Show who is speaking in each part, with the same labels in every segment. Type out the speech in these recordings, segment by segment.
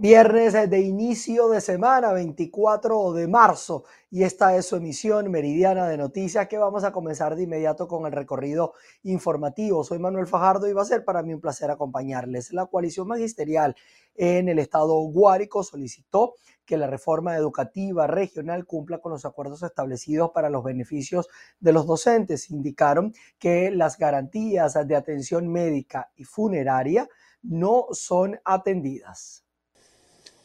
Speaker 1: Viernes de inicio de semana, 24 de marzo, y esta es su emisión meridiana de noticias que vamos a comenzar de inmediato con el recorrido informativo. Soy Manuel Fajardo y va a ser para mí un placer acompañarles. La coalición magisterial en el estado Guárico solicitó que la reforma educativa regional cumpla con los acuerdos establecidos para los beneficios de los docentes. Indicaron que las garantías de atención médica y funeraria no son atendidas.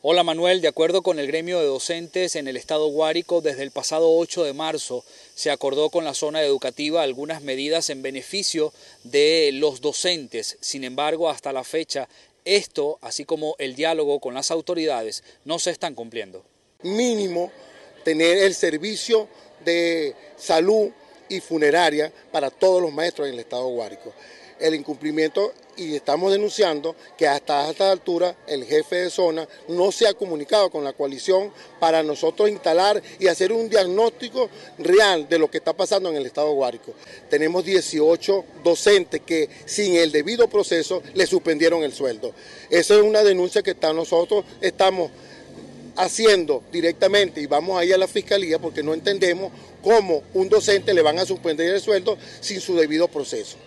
Speaker 2: Hola Manuel, de acuerdo con el gremio de docentes en el estado Guárico, desde el pasado 8 de marzo se acordó con la zona educativa algunas medidas en beneficio de los docentes. Sin embargo, hasta la fecha, esto, así como el diálogo con las autoridades, no se están cumpliendo.
Speaker 3: Mínimo tener el servicio de salud y funeraria para todos los maestros en el estado Guárico el incumplimiento y estamos denunciando que hasta esta altura el jefe de zona no se ha comunicado con la coalición para nosotros instalar y hacer un diagnóstico real de lo que está pasando en el estado Guárico. Tenemos 18 docentes que sin el debido proceso le suspendieron el sueldo. Esa es una denuncia que nosotros estamos haciendo directamente y vamos ahí a la fiscalía porque no entendemos cómo un docente le van a suspender el sueldo sin su debido proceso.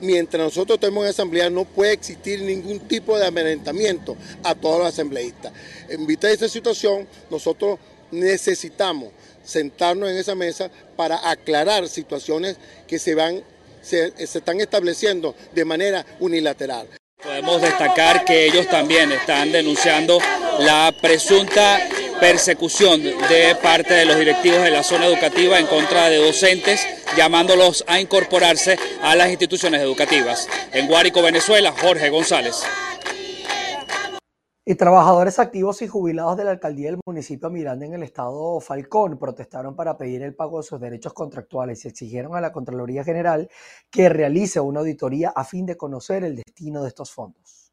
Speaker 3: Mientras nosotros estemos en asamblea no puede existir ningún tipo de amenazamiento a todos los asambleístas. En vista de esta situación, nosotros necesitamos sentarnos en esa mesa para aclarar situaciones que se van se están estableciendo de manera unilateral.
Speaker 2: Podemos destacar que ellos también están denunciando la presunta persecución de parte de los directivos de la zona educativa en contra de docentes, llamándolos a incorporarse a las instituciones educativas. En Guárico, Venezuela, Jorge González.
Speaker 1: Y trabajadores activos y jubilados de la alcaldía del municipio Miranda en el estado Falcón protestaron para pedir el pago de sus derechos contractuales y exigieron a la Contraloría General que realice una auditoría a fin de conocer el destino de estos fondos.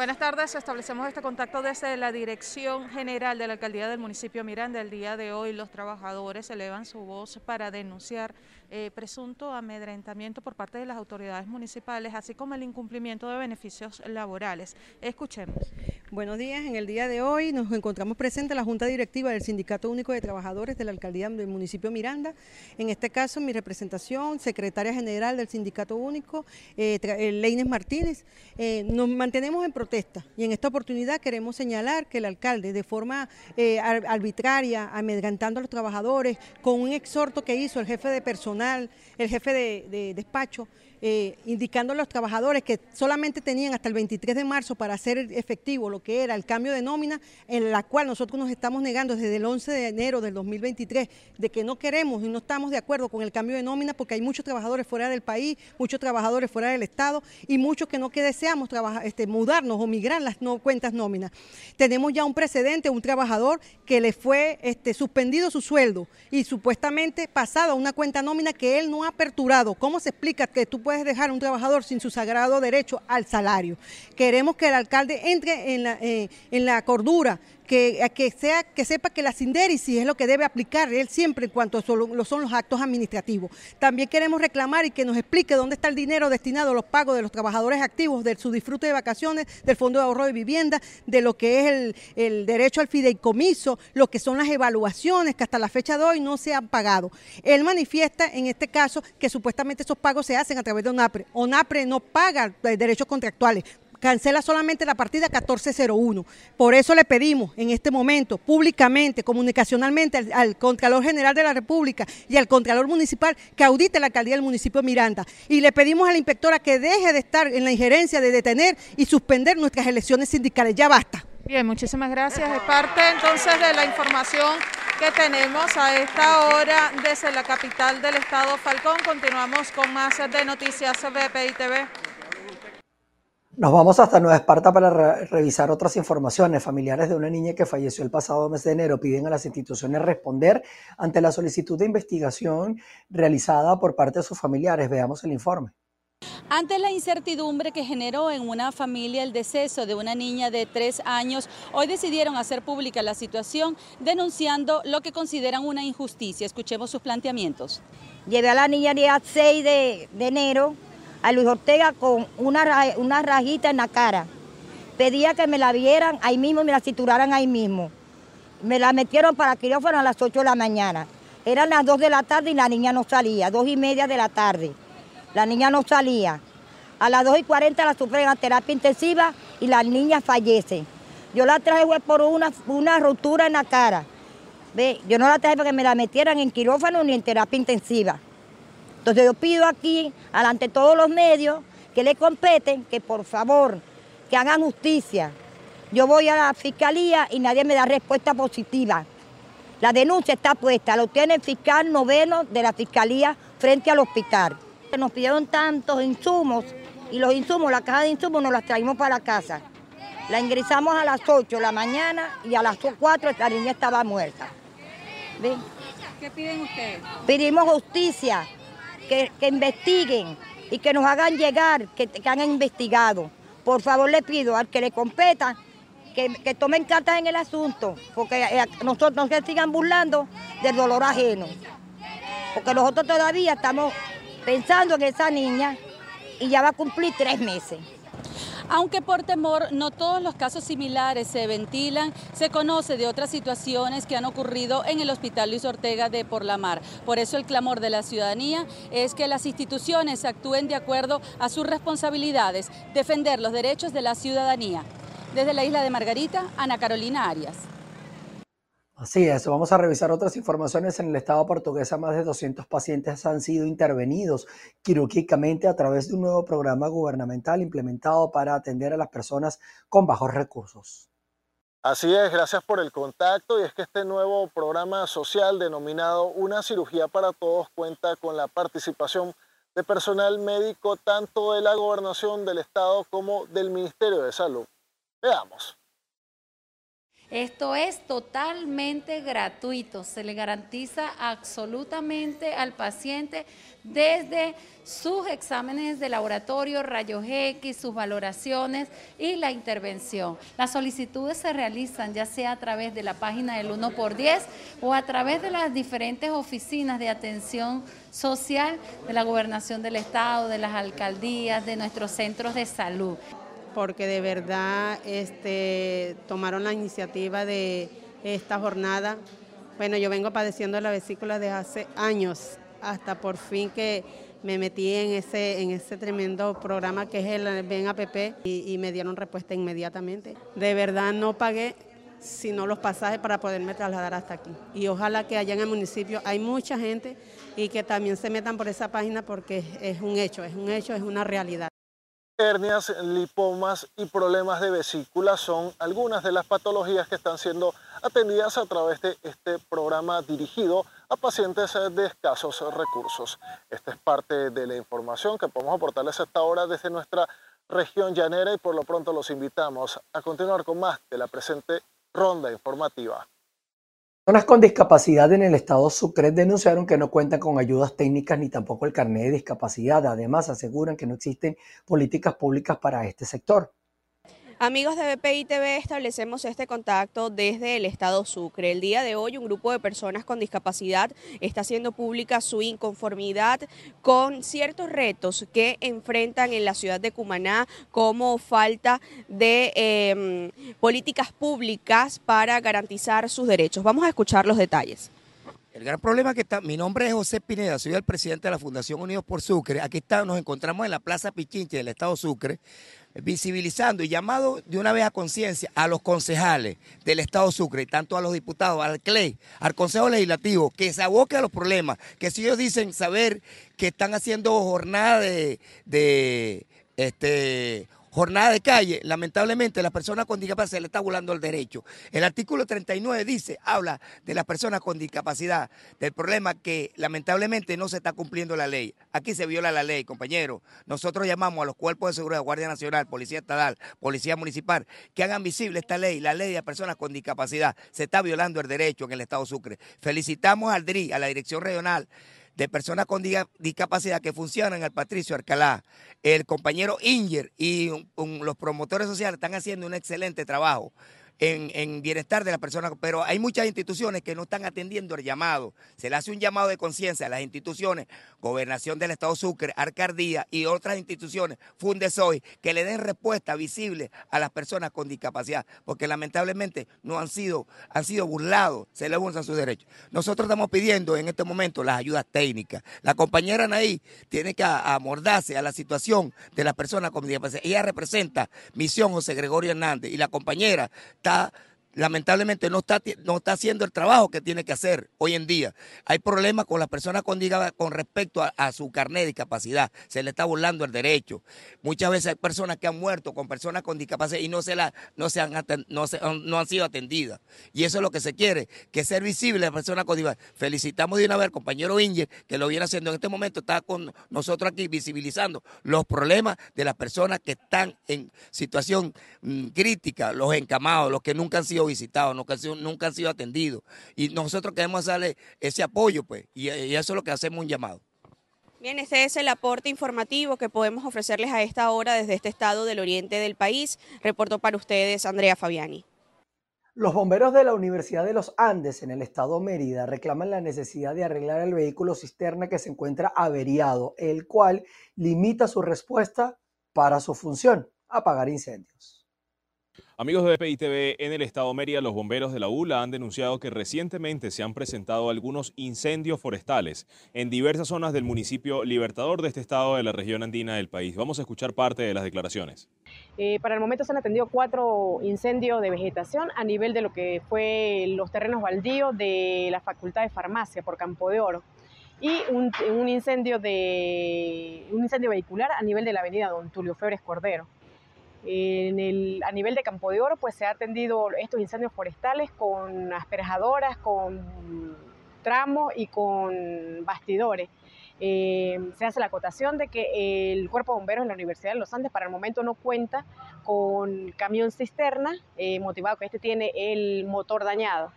Speaker 4: Buenas tardes, establecemos este contacto desde la Dirección General de la Alcaldía del municipio Miranda. El día de hoy los trabajadores elevan su voz para denunciar eh, presunto amedrentamiento por parte de las autoridades municipales, así como el incumplimiento de beneficios laborales. Escuchemos.
Speaker 5: Buenos días, en el día de hoy nos encontramos presentes la Junta Directiva del Sindicato Único de Trabajadores de la Alcaldía del municipio Miranda. En este caso, mi representación, secretaria general del Sindicato Único, eh, eh Leines Martínez, eh, nos mantenemos en protesta y en esta oportunidad queremos señalar que el alcalde, de forma arbitraria, amedrentando a los trabajadores, con un exhorto que hizo el jefe de personal, el jefe de, despacho, eh, indicando a los trabajadores que solamente tenían hasta el 23 de marzo para hacer efectivo lo que era el cambio de nómina, en la cual nosotros nos estamos negando desde el 11 de enero del 2023, de que no queremos y no estamos de acuerdo con el cambio de nómina porque hay muchos trabajadores fuera del país, muchos trabajadores fuera del Estado y muchos que no que deseamos trabajar, este, mudarnos o migrar las cuentas nóminas. Tenemos ya un precedente, un trabajador que le fue este, suspendido su sueldo y supuestamente pasado a una cuenta nómina que él no ha aperturado. ¿Cómo se explica que tú puedes dejar a un trabajador sin su sagrado derecho al salario. Queremos que el alcalde entre en la, eh, en la cordura, que, que, sea, que sepa que la sindérisis es lo que debe aplicar él siempre en cuanto a lo son los actos administrativos. También queremos reclamar y que nos explique dónde está el dinero destinado a los pagos de los trabajadores activos, de su disfrute de vacaciones, del Fondo de Ahorro de Vivienda, de lo que es el, el derecho al fideicomiso, lo que son las evaluaciones que hasta la fecha de hoy no se han pagado. Él manifiesta en este caso que supuestamente esos pagos se hacen a través de ONAPRE. ONAPRE no paga derechos contractuales, cancela solamente la partida 1401. Por eso le pedimos en este momento, públicamente, comunicacionalmente, al, Contralor General de la República y al Contralor Municipal que audite la alcaldía del municipio Miranda. Y le pedimos a la inspectora que deje de estar en la injerencia de detener y suspender nuestras elecciones sindicales. Ya basta.
Speaker 4: Bien, muchísimas gracias. Es parte entonces de la información que tenemos a esta hora desde la capital del estado Falcón. Continuamos con más de noticias BPI TV.
Speaker 1: Nos vamos hasta Nueva Esparta para revisar otras informaciones. Familiares de una niña que falleció el pasado mes de enero piden a las instituciones responder ante la solicitud de investigación realizada por parte de sus familiares. Veamos el informe.
Speaker 6: Ante la incertidumbre que generó en una familia el deceso de una niña de tres años, hoy decidieron hacer pública la situación denunciando lo que consideran una injusticia. Escuchemos sus planteamientos.
Speaker 7: Llevé a la niña el día 6 de enero a Luis Ortega con una, una rajita en la cara. Pedía que me la vieran ahí mismo y me la cinturaran ahí mismo. Me la metieron para quirófano a las 8 de la mañana. Eran las 2 de la tarde y la niña no salía, 2 y media de la tarde. La niña no salía. A las 2 y 40 la sufren a terapia intensiva y la niña fallece. Yo la traje por una, una ruptura en la cara. Ve, yo no la traje para que me la metieran en quirófano ni en terapia intensiva. Entonces yo pido aquí, ante todos los medios, que le competen, que por favor, que hagan justicia. Yo voy a la fiscalía y nadie me da respuesta positiva. La denuncia está puesta, lo tiene el fiscal noveno de la fiscalía frente al hospital. Nos pidieron tantos insumos y los insumos, la caja de insumos nos las traímos para la casa. La ingresamos a las 8 de la mañana y a las 4 la niña estaba muerta.
Speaker 6: ¿Qué piden ustedes?
Speaker 7: Pedimos justicia, que, investiguen y que nos hagan llegar, que, que han investigado. Por favor le pido al que le competa que, tomen cartas en el asunto, porque eh, nosotros no se sigan burlando del dolor ajeno. Porque nosotros todavía estamos pensando en esa niña y ya va a cumplir tres meses.
Speaker 6: Aunque por temor no todos los casos similares se ventilan, se conoce de otras situaciones que han ocurrido en el Hospital Luis Ortega de Por la Mar. Por eso el clamor de la ciudadanía es que las instituciones actúen de acuerdo a sus responsabilidades, defender los derechos de la ciudadanía. Desde la isla de Margarita, Ana Carolina Arias.
Speaker 1: Así es, vamos a revisar otras informaciones. En el estado portuguesa, más de 200 pacientes han sido intervenidos quirúrgicamente a través de un nuevo programa gubernamental implementado para atender a las personas con bajos recursos.
Speaker 8: Así es, gracias por el contacto y es que este nuevo programa social denominado Una cirugía para todos cuenta con la participación de personal médico tanto de la gobernación del estado como del Ministerio de Salud. Veamos.
Speaker 9: Esto es totalmente gratuito, se le garantiza absolutamente al paciente desde sus exámenes de laboratorio, rayos X, sus valoraciones y la intervención. Las solicitudes se realizan ya sea a través de la página del 1x10 o a través de las diferentes oficinas de atención social de la gobernación del estado, de las alcaldías, de nuestros centros de salud
Speaker 10: porque de verdad este, tomaron la iniciativa de esta jornada. Bueno, yo vengo padeciendo la vesícula desde hace años, hasta por fin que me metí en ese, en ese tremendo programa que es el Ben APP y, y me dieron respuesta inmediatamente. De verdad no pagué sino los pasajes para poderme trasladar hasta aquí. Y ojalá que allá en el municipio hay mucha gente y que también se metan por esa página porque es un hecho, es un hecho, es una realidad
Speaker 8: hernias, lipomas y problemas de vesícula son algunas de las patologías que están siendo atendidas a través de este programa dirigido a pacientes de escasos recursos. Esta es parte de la información que podemos aportarles hasta ahora desde nuestra región llanera y por lo pronto los invitamos a continuar con más de la presente ronda informativa.
Speaker 1: Personas con discapacidad en el estado Sucre denunciaron que no cuentan con ayudas técnicas ni tampoco el carnet de discapacidad. Además, aseguran que no existen políticas públicas para este sector.
Speaker 11: Amigos de BPI TV, establecemos este contacto desde el estado Sucre. El día de hoy un grupo de personas con discapacidad está haciendo pública su inconformidad con ciertos retos que enfrentan en la ciudad de Cumaná como falta de em, políticas públicas para garantizar sus derechos. Vamos a escuchar los detalles.
Speaker 12: El gran problema que está, mi nombre es José Pineda, soy el presidente de la Fundación Unidos por Sucre. Aquí está, nos encontramos en la Plaza Pichinche del Estado Sucre, visibilizando y llamado de una vez a conciencia a los concejales del Estado Sucre, tanto a los diputados, al CLE, al Consejo Legislativo, que se aboque a los problemas, que si ellos dicen saber que están haciendo jornada de, de este jornada de calle, lamentablemente la persona con discapacidad se le está volando el derecho. El artículo 39 dice, habla de las personas con discapacidad, del problema que lamentablemente no se está cumpliendo la ley. Aquí se viola la ley, compañero. Nosotros llamamos a los cuerpos de seguridad, Guardia Nacional, Policía Estatal, Policía Municipal, que hagan visible esta ley, la ley de personas con discapacidad. Se está violando el derecho en el Estado Sucre. Felicitamos al DRI, a la Dirección Regional de personas con discapacidad que funcionan el Patricio Alcalá. El compañero Inger y los promotores sociales están haciendo un excelente trabajo. En, bienestar de la persona, pero hay muchas instituciones que no están atendiendo el llamado. Se le hace un llamado de conciencia a las instituciones, Gobernación del Estado Sucre, Arcardía y otras instituciones, Fundesoy, que le den respuesta visible a las personas con discapacidad, porque lamentablemente no han sido, han sido burlados, se les burlan sus derechos. Nosotros estamos pidiendo en este momento las ayudas técnicas. La compañera Anaí tiene que amordarse a la situación de las personas con discapacidad. Ella representa Misión José Gregorio Hernández y la compañera está está lamentablemente no está, no está haciendo el trabajo que tiene que hacer hoy en día. Hay problemas con las personas con, con respecto a, su carnet de discapacidad. Se le está burlando el derecho. Muchas veces hay personas que han muerto con personas con discapacidad y no, se la, no, se han, no, no han sido atendidas. Y eso es lo que se quiere, que ser visible a personas con discapacidad. Felicitamos de una vez al compañero Inger, que lo viene haciendo en este momento, está con nosotros aquí visibilizando los problemas de las personas que están en situación mm, crítica, los encamados, los que nunca han sido visitados, nunca han sido, nunca han sido atendidos. Y nosotros queremos darle ese apoyo, pues, y, y eso es lo que hacemos un llamado.
Speaker 11: Bien, este es el aporte informativo que podemos ofrecerles a esta hora desde este estado del oriente del país. Reporto para ustedes Andrea Fabiani.
Speaker 1: Los bomberos de la Universidad de los Andes en el estado Mérida reclaman la necesidad de arreglar el vehículo cisterna que se encuentra averiado, el cual limita su respuesta para su función, apagar incendios.
Speaker 13: Amigos de BPI en el estado Mérida, los bomberos de la ULA han denunciado que recientemente se han presentado algunos incendios forestales en diversas zonas del municipio Libertador de este estado de la región andina del país. Vamos a escuchar parte de las declaraciones.
Speaker 14: Eh, para el momento se han atendido cuatro incendios de vegetación a nivel de lo que fue los terrenos baldíos de la Facultad de Farmacia por Campo de Oro y un, incendio de un incendio vehicular a nivel de la avenida Don Tulio Febres Cordero. En el, a nivel de Campo de Oro, pues se ha atendido estos incendios forestales con asperjadoras, con tramos y con bastidores. Eh, se hace la acotación de que el Cuerpo de Bomberos de la Universidad de los Andes para el momento no cuenta con camión cisterna, eh, motivado que este tiene el motor dañado.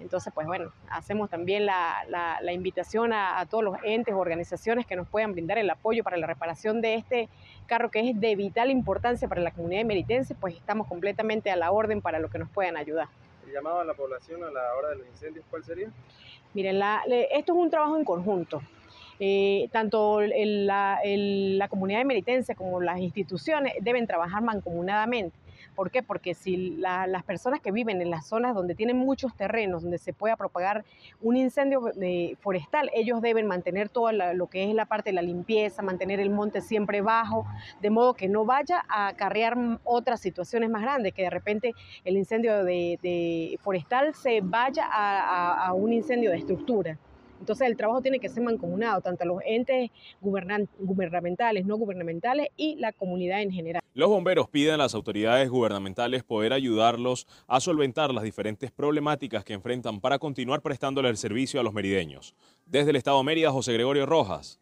Speaker 14: Entonces, pues bueno, hacemos también la, invitación a, todos los entes o organizaciones que nos puedan brindar el apoyo para la reparación de este carro que es de vital importancia para la comunidad meritense, pues estamos completamente a la orden para lo que nos puedan ayudar.
Speaker 15: ¿El llamado a la población a la hora de los incendios cuál sería?
Speaker 14: Miren, esto es un trabajo en conjunto. Eh, tanto la, la comunidad meritense como las instituciones deben trabajar mancomunadamente ¿Por qué? Porque si las personas que viven en las zonas donde tienen muchos terrenos, donde se pueda propagar un incendio eh, forestal, ellos deben mantener todo lo que es la parte de la limpieza, mantener el monte siempre bajo, de modo que no vaya a acarrear otras situaciones más grandes, que de repente el incendio de, forestal se vaya a un incendio de estructura. Entonces el trabajo tiene que ser mancomunado, tanto los entes gubernamentales, no gubernamentales y la comunidad en general.
Speaker 13: Los bomberos piden a las autoridades gubernamentales poder ayudarlos a solventar las diferentes problemáticas que enfrentan para continuar prestándole el servicio a los merideños. Desde el Estado de Mérida, José Gregorio Rojas,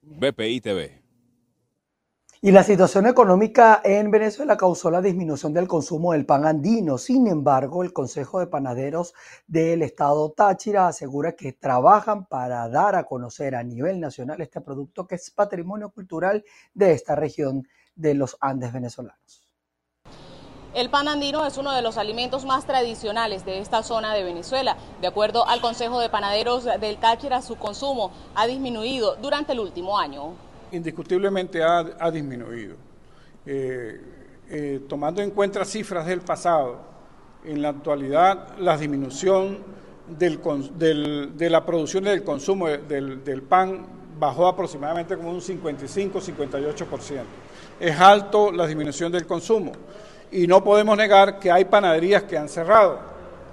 Speaker 13: BPI TV.
Speaker 1: Y la situación económica en Venezuela causó la disminución del consumo del pan andino. Sin embargo, el Consejo de Panaderos del Estado Táchira asegura que trabajan para dar a conocer a nivel nacional este producto que es patrimonio cultural de esta región de los Andes venezolanos.
Speaker 16: El pan andino es uno de los alimentos más tradicionales de esta zona de Venezuela. De acuerdo al Consejo de Panaderos del Táchira, su consumo ha disminuido durante el último año
Speaker 17: indiscutiblemente ha, disminuido. Eh, eh, tomando en cuenta cifras del pasado, en la actualidad la disminución de la producción y del consumo del, pan bajó aproximadamente como un 55-58%. Es alto la disminución del consumo y no podemos negar que hay panaderías que han cerrado,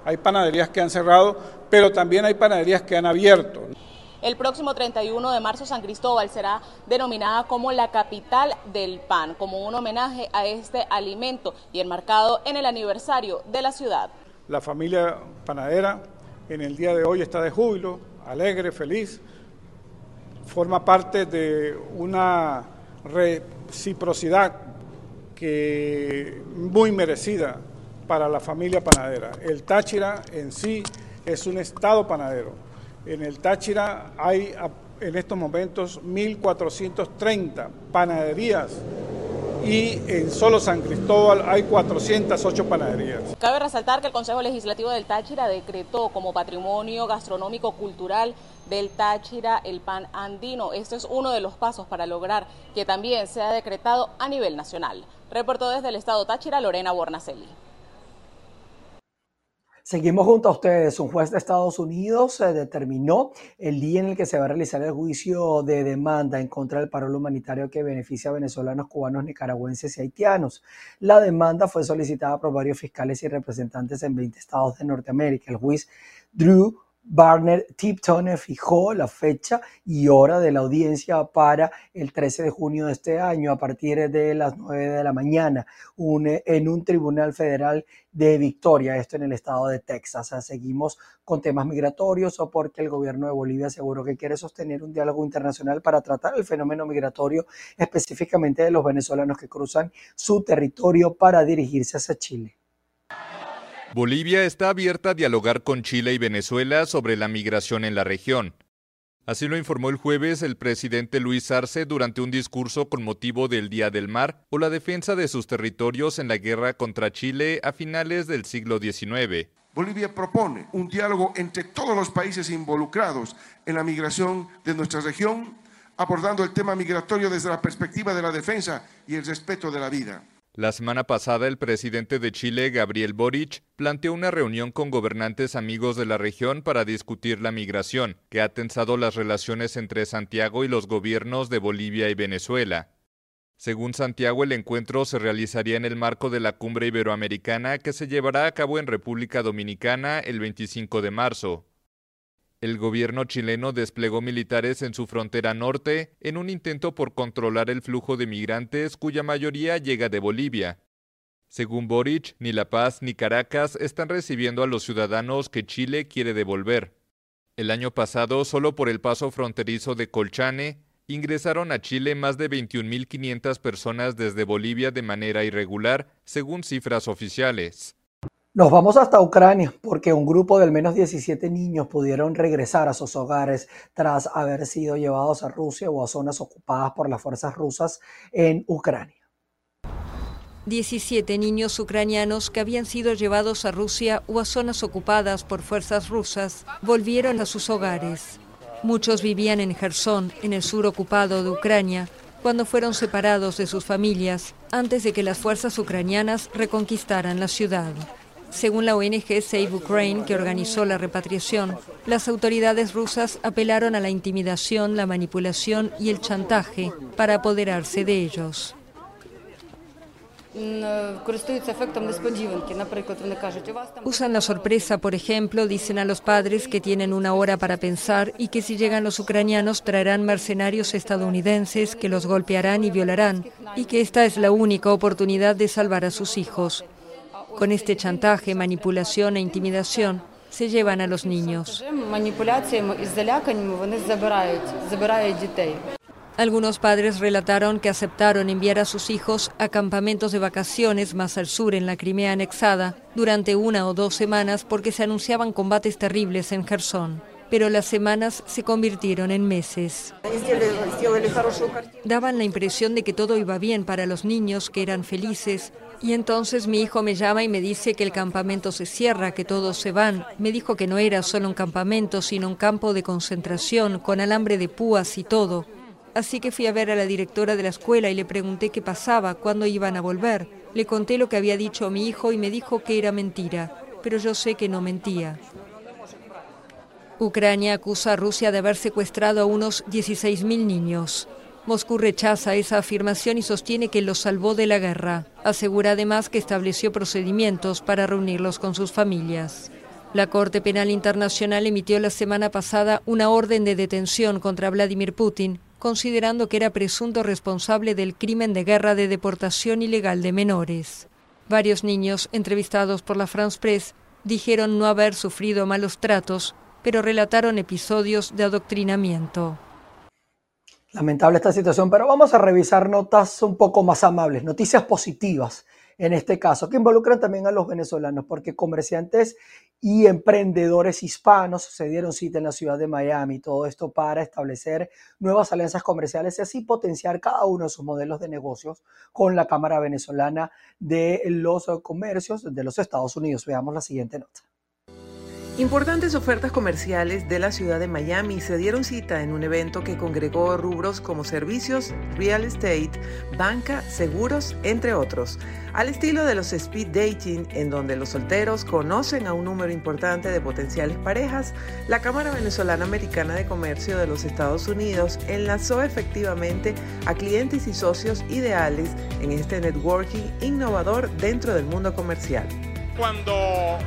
Speaker 17: hay panaderías que han cerrado, pero también hay panaderías que han abierto.
Speaker 16: El próximo 31 de marzo San Cristóbal será denominada como la capital del pan, como un homenaje a este alimento y enmarcado en el aniversario de la ciudad.
Speaker 17: La familia panadera en el día de hoy está de júbilo, alegre, feliz, forma parte de una reciprocidad que muy merecida para la familia panadera. El Táchira en sí es un estado panadero en el Táchira hay en estos momentos 1.430 panaderías y en solo San Cristóbal hay 408 panaderías.
Speaker 16: Cabe resaltar que el Consejo Legislativo del Táchira decretó como patrimonio gastronómico cultural del Táchira el pan andino. Este es uno de los pasos para lograr que también sea decretado a nivel nacional. Reportó desde el estado Táchira Lorena Bornacelli.
Speaker 1: Seguimos junto a ustedes. Un juez de Estados Unidos determinó el día en el que se va a realizar el juicio de demanda en contra del paro humanitario que beneficia a venezolanos, cubanos, nicaragüenses y haitianos. La demanda fue solicitada por varios fiscales y representantes en 20 estados de Norteamérica. El juez Drew Barner Tipton fijó la fecha y hora de la audiencia para el 13 de junio de este año a partir de las 9 de la mañana en un tribunal federal de Victoria, esto en el estado de Texas. Seguimos con temas migratorios o porque el gobierno de Bolivia aseguró que quiere sostener un diálogo internacional para tratar el fenómeno migratorio específicamente de los venezolanos que cruzan su territorio para dirigirse hacia Chile.
Speaker 18: Bolivia está abierta a dialogar con Chile y Venezuela sobre la migración en la región. Así lo informó el jueves el presidente Luis Arce durante un discurso con motivo del Día del Mar o la defensa de sus territorios en la guerra contra Chile a finales del siglo XIX.
Speaker 19: Bolivia propone un diálogo entre todos los países involucrados en la migración de nuestra región, abordando el tema migratorio desde la perspectiva de la defensa y el respeto de la vida.
Speaker 18: La semana pasada, el presidente de Chile, Gabriel Boric, planteó una reunión con gobernantes amigos de la región para discutir la migración, que ha tensado las relaciones entre Santiago y los gobiernos de Bolivia y Venezuela. Según Santiago, el encuentro se realizaría en el marco de la cumbre iberoamericana que se llevará a cabo en República Dominicana el 25 de marzo. El gobierno chileno desplegó militares en su frontera norte en un intento por controlar el flujo de migrantes cuya mayoría llega de Bolivia. Según Boric, ni La Paz ni Caracas están recibiendo a los ciudadanos que Chile quiere devolver. El año pasado, solo por el paso fronterizo de Colchane, ingresaron a Chile más de 21.500 personas desde Bolivia de manera irregular, según cifras oficiales.
Speaker 1: Nos vamos hasta Ucrania porque un grupo de al menos 17 niños pudieron regresar a sus hogares tras haber sido llevados a Rusia o a zonas ocupadas por las fuerzas rusas en Ucrania.
Speaker 20: 17 niños ucranianos que habían sido llevados a Rusia o a zonas ocupadas por fuerzas rusas volvieron a sus hogares. Muchos vivían en Gerson, en el sur ocupado de Ucrania, cuando fueron separados de sus familias antes de que las fuerzas ucranianas reconquistaran la ciudad. Según la ONG Save Ukraine, que organizó la repatriación, las autoridades rusas apelaron a la intimidación, la manipulación y el chantaje para apoderarse de ellos. Usan la sorpresa, por ejemplo, dicen a los padres que tienen una hora para pensar y que si llegan los ucranianos traerán mercenarios estadounidenses que los golpearán y violarán y que esta es la única oportunidad de salvar a sus hijos. Con este chantaje, manipulación e intimidación se llevan a los niños. Algunos padres relataron que aceptaron enviar a sus hijos a campamentos de vacaciones más al sur en la Crimea anexada durante una o dos semanas porque se anunciaban combates terribles en Gerson. Pero las semanas se convirtieron en meses. Daban la impresión de que todo iba bien para los niños, que eran felices, y entonces mi hijo me llama y me dice que el campamento se cierra, que todos se van. Me dijo que no era solo un campamento, sino un campo de concentración, con alambre de púas y todo. Así que fui a ver a la directora de la escuela y le pregunté qué pasaba, cuándo iban a volver. Le conté lo que había dicho mi hijo y me dijo que era mentira, pero yo sé que no mentía. Ucrania acusa a Rusia de haber secuestrado a unos 16.000 niños. Moscú rechaza esa afirmación y sostiene que los salvó de la guerra. Asegura además que estableció procedimientos para reunirlos con sus familias. La Corte Penal Internacional emitió la semana pasada una orden de detención contra Vladimir Putin, considerando que era presunto responsable del crimen de guerra de deportación ilegal de menores. Varios niños entrevistados por la France Press dijeron no haber sufrido malos tratos, pero relataron episodios de adoctrinamiento.
Speaker 1: Lamentable esta situación, pero vamos a revisar notas un poco más amables, noticias positivas en este caso, que involucran también a los venezolanos, porque comerciantes y emprendedores hispanos se dieron cita en la ciudad de Miami, todo esto para establecer nuevas alianzas comerciales y así potenciar cada uno de sus modelos de negocios con la Cámara Venezolana de los Comercios de los Estados Unidos. Veamos la siguiente nota.
Speaker 21: Importantes ofertas comerciales de la ciudad de Miami se dieron cita en un evento que congregó rubros como servicios, real estate, banca, seguros, entre otros, al estilo de los speed dating, en donde los solteros conocen a un número importante de potenciales parejas, la Cámara Venezolana Americana de Comercio de los Estados Unidos enlazó efectivamente a clientes y socios ideales en este networking innovador dentro del mundo comercial.
Speaker 22: Cuando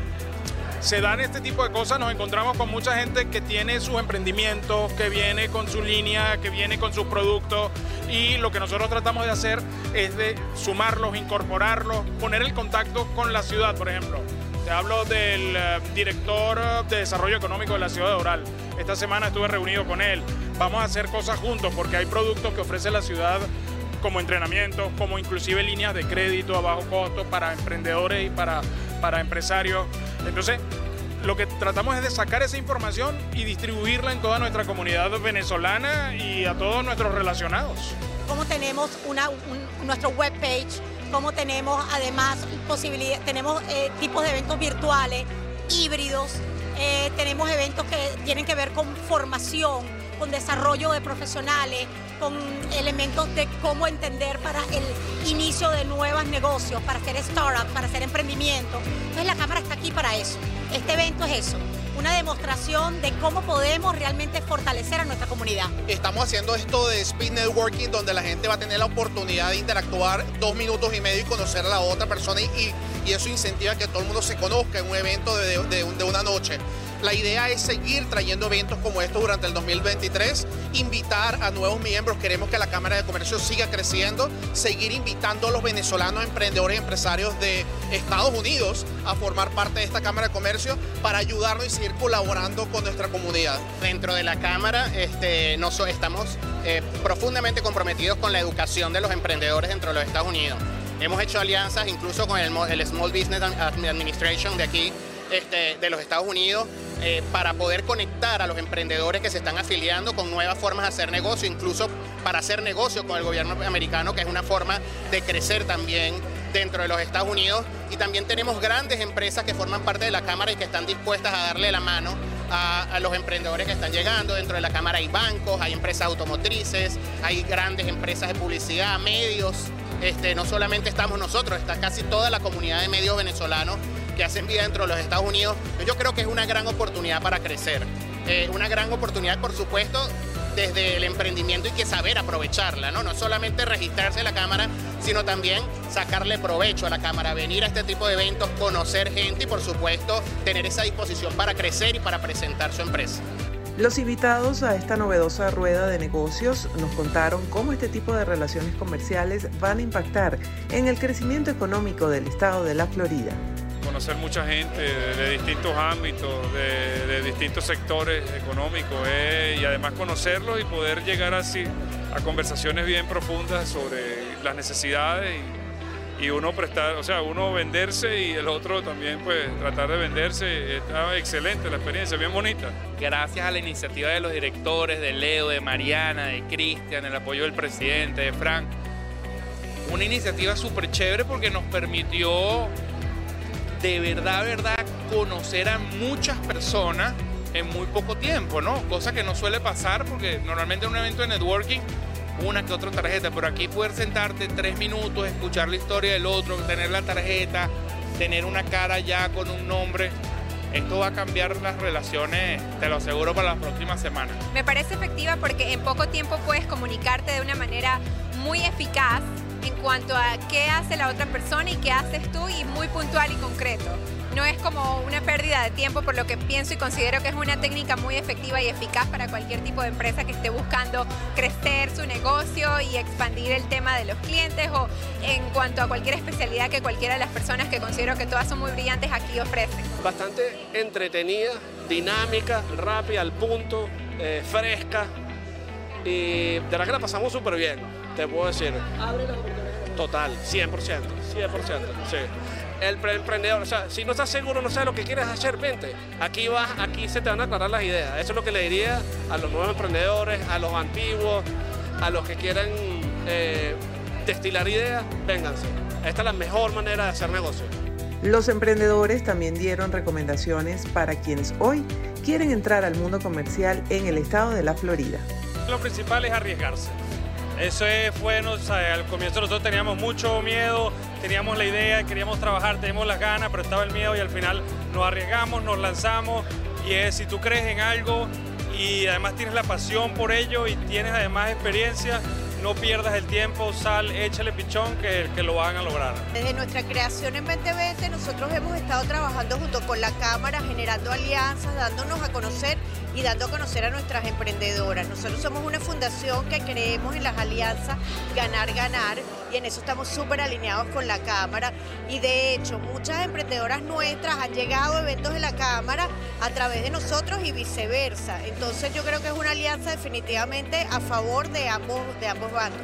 Speaker 22: se dan este tipo de cosas, nos encontramos con mucha gente que tiene sus emprendimientos, que viene con su línea, que viene con sus productos y lo que nosotros tratamos de hacer es de sumarlos, incorporarlos, poner el contacto con la ciudad, por ejemplo. Te hablo del eh, director de desarrollo económico de la ciudad de Oral. Esta semana estuve reunido con él. Vamos a hacer cosas juntos porque hay productos que ofrece la ciudad como entrenamiento, como inclusive líneas de crédito a bajo costo para emprendedores y para, para empresarios. Entonces, lo que tratamos es de sacar esa información y distribuirla en toda nuestra comunidad venezolana y a todos nuestros relacionados.
Speaker 23: Como tenemos una, un, nuestro webpage, como tenemos además posibilidad, tenemos eh, tipos de eventos virtuales, híbridos, eh, tenemos eventos que tienen que ver con formación, con desarrollo de profesionales, con elementos de cómo entender para el inicio de nuevos negocios, para hacer startups, para hacer emprendimiento. Entonces la Cámara está aquí para eso. Este evento es eso, una demostración de cómo podemos realmente fortalecer a nuestra comunidad.
Speaker 24: Estamos haciendo esto de speed networking donde la gente va a tener la oportunidad de interactuar dos minutos y medio y conocer a la otra persona y, eso incentiva que todo el mundo se conozca en un evento de una noche. La idea es seguir trayendo eventos como estos durante el 2023, invitar a nuevos miembros, queremos que la Cámara de Comercio siga creciendo, seguir invitando a los venezolanos emprendedores y empresarios de Estados Unidos a formar parte de esta Cámara de Comercio para ayudarnos y seguir colaborando con nuestra comunidad.
Speaker 25: Dentro de la Cámara este, nos, estamos eh, profundamente comprometidos con la educación de los emprendedores dentro de los Estados Unidos. Hemos hecho alianzas incluso con el, el Small Business Administration de aquí, este, de los Estados Unidos, eh, para poder conectar a los emprendedores que se están afiliando con nuevas formas de hacer negocio, incluso para hacer negocio con el gobierno americano, que es una forma de crecer también dentro de los Estados Unidos. Y también tenemos grandes empresas que forman parte de la Cámara y que están dispuestas a darle la mano a, los emprendedores que están llegando. Dentro de la Cámara hay bancos, hay empresas automotrices, hay grandes empresas de publicidad, medios. Este, no solamente estamos nosotros, está casi toda la comunidad de medios venezolanos que hacen vida dentro de los Estados Unidos, yo creo que es una gran oportunidad para crecer. Eh, una gran oportunidad, por supuesto, desde el emprendimiento y que saber aprovecharla, ¿no? No solamente registrarse en la cámara, sino también sacarle provecho a la cámara, venir a este tipo de eventos, conocer gente y por supuesto tener esa disposición para crecer y para presentar su empresa.
Speaker 21: Los invitados a esta novedosa rueda de negocios nos contaron cómo este tipo de relaciones comerciales van a impactar en el crecimiento económico del estado de la Florida
Speaker 22: conocer mucha gente de, distintos ámbitos, de, distintos sectores económicos eh, y además conocerlos y poder llegar así a conversaciones bien profundas sobre las necesidades y, uno prestar, o sea, uno venderse y el otro también pues tratar de venderse. Está excelente la experiencia, bien bonita.
Speaker 26: Gracias a la iniciativa de los directores, de Leo, de Mariana, de Cristian, el apoyo del presidente, de Frank. Una iniciativa súper chévere porque nos permitió de verdad, verdad, conocer a muchas personas en muy poco tiempo, ¿no? Cosa que no suele pasar porque normalmente en un evento de networking una que otra tarjeta, pero aquí poder sentarte tres minutos, escuchar la historia del otro, tener la tarjeta, tener una cara ya con un nombre, esto va a cambiar las relaciones, te lo aseguro, para las próximas semanas.
Speaker 27: Me parece efectiva porque en poco tiempo puedes comunicarte de una manera muy eficaz en cuanto a qué hace la otra persona y qué haces tú y muy puntual y concreto. No es como una pérdida de tiempo, por lo que pienso y considero que es una técnica muy efectiva y eficaz para cualquier tipo de empresa que esté buscando crecer su negocio y expandir el tema de los clientes o en cuanto a cualquier especialidad que cualquiera de las personas que considero que todas son muy brillantes aquí ofrecen.
Speaker 28: Bastante entretenida, dinámica, rápida, al punto, eh, fresca y de verdad que la pasamos súper bien, te puedo decir. Total, 100%, 100%, sí. El emprendedor, o sea, si no estás seguro, no sabes lo que quieres hacer, vente. Aquí vas, aquí se te van a aclarar las ideas. Eso es lo que le diría a los nuevos emprendedores, a los antiguos, a los que quieran eh, destilar ideas, vénganse. Esta es la mejor manera de hacer negocio.
Speaker 21: Los emprendedores también dieron recomendaciones para quienes hoy quieren entrar al mundo comercial en el estado de la Florida.
Speaker 22: Lo principal es arriesgarse. Eso es bueno, al comienzo nosotros teníamos mucho miedo, teníamos la idea, queríamos trabajar, teníamos las ganas, pero estaba el miedo y al final nos arriesgamos, nos lanzamos y es si tú crees en algo y además tienes la pasión por ello y tienes además experiencia, no pierdas el tiempo, sal, échale pichón que, que, lo van a lograr.
Speaker 29: Desde nuestra creación en 2020 nosotros hemos estado trabajando junto con la Cámara, generando alianzas, dándonos a conocer y dando a conocer a nuestras emprendedoras. Nosotros somos una fundación que creemos en las alianzas ganar, ganar y en eso estamos súper alineados con la Cámara y de hecho muchas emprendedoras nuestras han llegado a eventos de la Cámara a través de nosotros y viceversa. Entonces yo creo que es una alianza definitivamente a favor de ambos, de ambos bandos.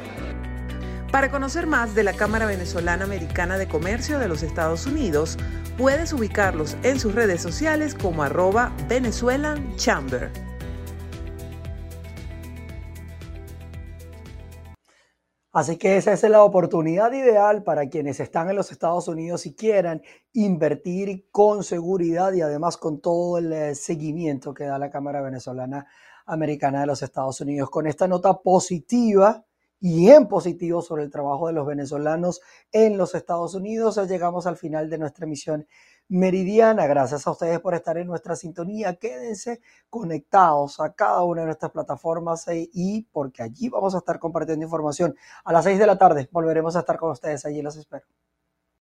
Speaker 21: Para conocer más de la Cámara Venezolana Americana de Comercio de los Estados Unidos, puedes ubicarlos en sus redes sociales como arroba Venezuelan Chamber.
Speaker 1: Así que esa es la oportunidad ideal para quienes están en los Estados Unidos y quieran invertir con seguridad y además con todo el eh, seguimiento que da la Cámara Venezolana Americana de los Estados Unidos. Con esta nota positiva y en positivo sobre el trabajo de los venezolanos en los Estados Unidos, llegamos al final de nuestra emisión meridiana. Gracias a ustedes por estar en nuestra sintonía. Quédense conectados a cada una de nuestras plataformas eh, y porque allí vamos a estar compartiendo información. A las seis de la tarde volveremos a estar con ustedes. Allí los espero.